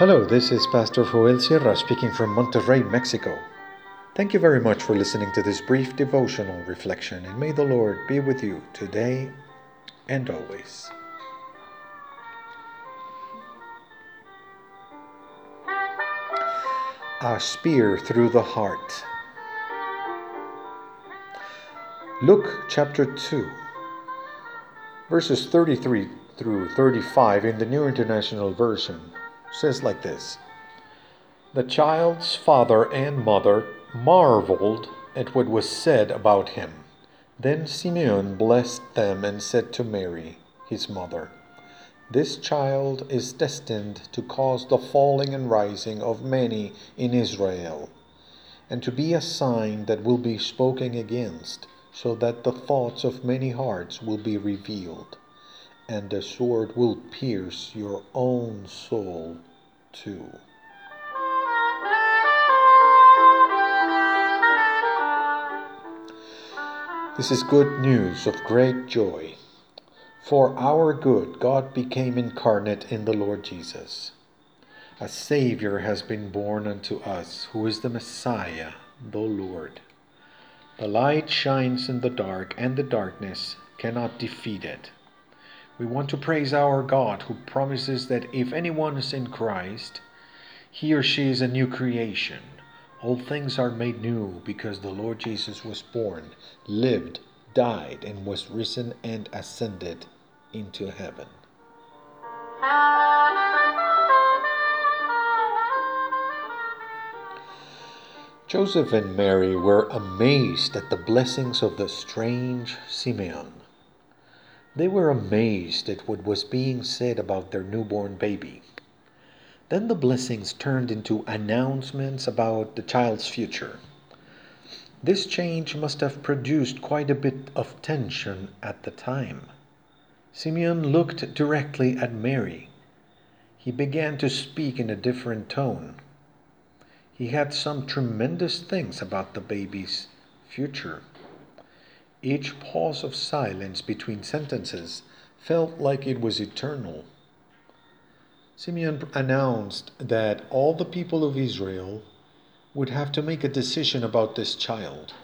Hello, this is Pastor Joel Sierra speaking from Monterrey, Mexico. Thank you very much for listening to this brief devotional reflection, and may the Lord be with you today and always. A spear through the heart. Luke chapter 2, verses 33 through 35 in the New International Version says like this The child's father and mother marveled at what was said about him. Then Simeon blessed them and said to Mary, his mother, This child is destined to cause the falling and rising of many in Israel, and to be a sign that will be spoken against, so that the thoughts of many hearts will be revealed and the sword will pierce your own soul too. This is good news of great joy. For our good, God became incarnate in the Lord Jesus. A Savior has been born unto us, who is the Messiah, the Lord. The light shines in the dark, and the darkness cannot defeat it. We want to praise our God who promises that if anyone is in Christ, he or she is a new creation. All things are made new because the Lord Jesus was born, lived, died, and was risen and ascended into heaven. Joseph and Mary were amazed at the blessings of the strange Simeon. They were amazed at what was being said about their newborn baby. Then the blessings turned into announcements about the child's future. This change must have produced quite a bit of tension at the time. Simeon looked directly at Mary. He began to speak in a different tone. He had some tremendous things about the baby's future. Each pause of silence between sentences felt like it was eternal. Simeon announced that all the people of Israel would have to make a decision about this child.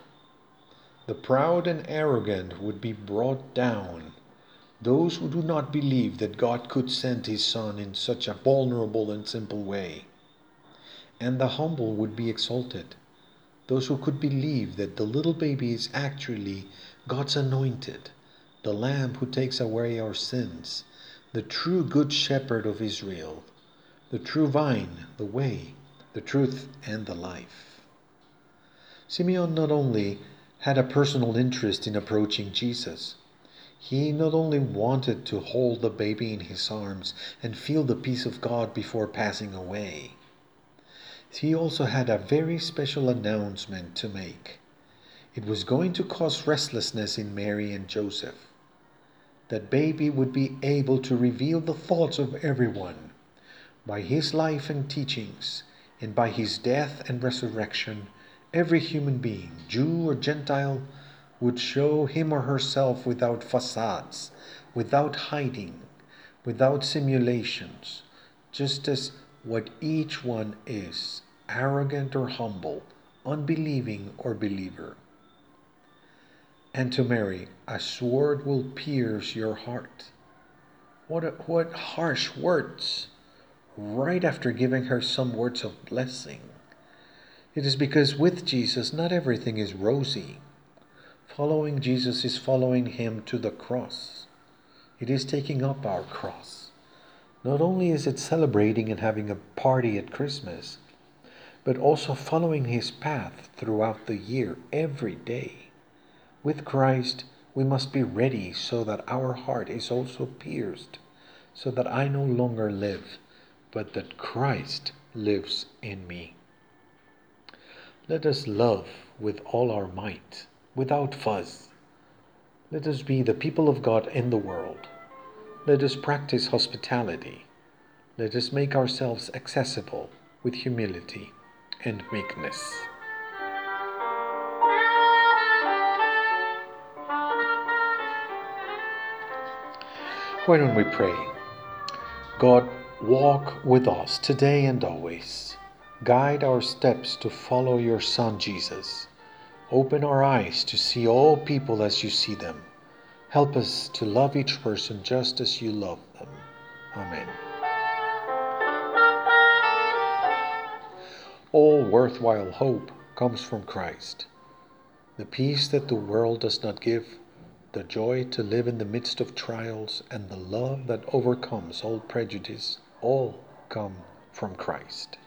The proud and arrogant would be brought down. Those who do not believe that God could send his Son in such a vulnerable and simple way. And the humble would be exalted those who could believe that the little baby is actually God's anointed, the Lamb who takes away our sins, the true Good Shepherd of Israel, the true vine, the way, the truth, and the life. Simeon not only had a personal interest in approaching Jesus, he not only wanted to hold the baby in his arms and feel the peace of God before passing away he also had a very special announcement to make. It was going to cause restlessness in Mary and Joseph. That baby would be able to reveal the thoughts of everyone. By his life and teachings, and by his death and resurrection, every human being, Jew or Gentile, would show him or herself without facades, without hiding, without simulations, just as what each one is arrogant or humble, unbelieving or believer. And to Mary, a sword will pierce your heart. What, a, what harsh words! Right after giving her some words of blessing. It is because with Jesus, not everything is rosy. Following Jesus is following him to the cross. It is taking up our cross. Not only is it celebrating and having a party at Christmas, but also following his path throughout the year, every day. With Christ, we must be ready so that our heart is also pierced, so that I no longer live, but that Christ lives in me. Let us love with all our might, without fuss. Let us be the people of God in the world. Let us practice hospitality. Let us make ourselves accessible with humility and meekness. Why don't we pray? God, Walk with us today and always. Guide our steps to follow your Son Jesus. Open our eyes to see all people as you see them. Help us to love each person just as you love them. Amen. All worthwhile hope comes from Christ. The peace that the world does not give, the joy to live in the midst of trials, and the love that overcomes all prejudice all come from Christ.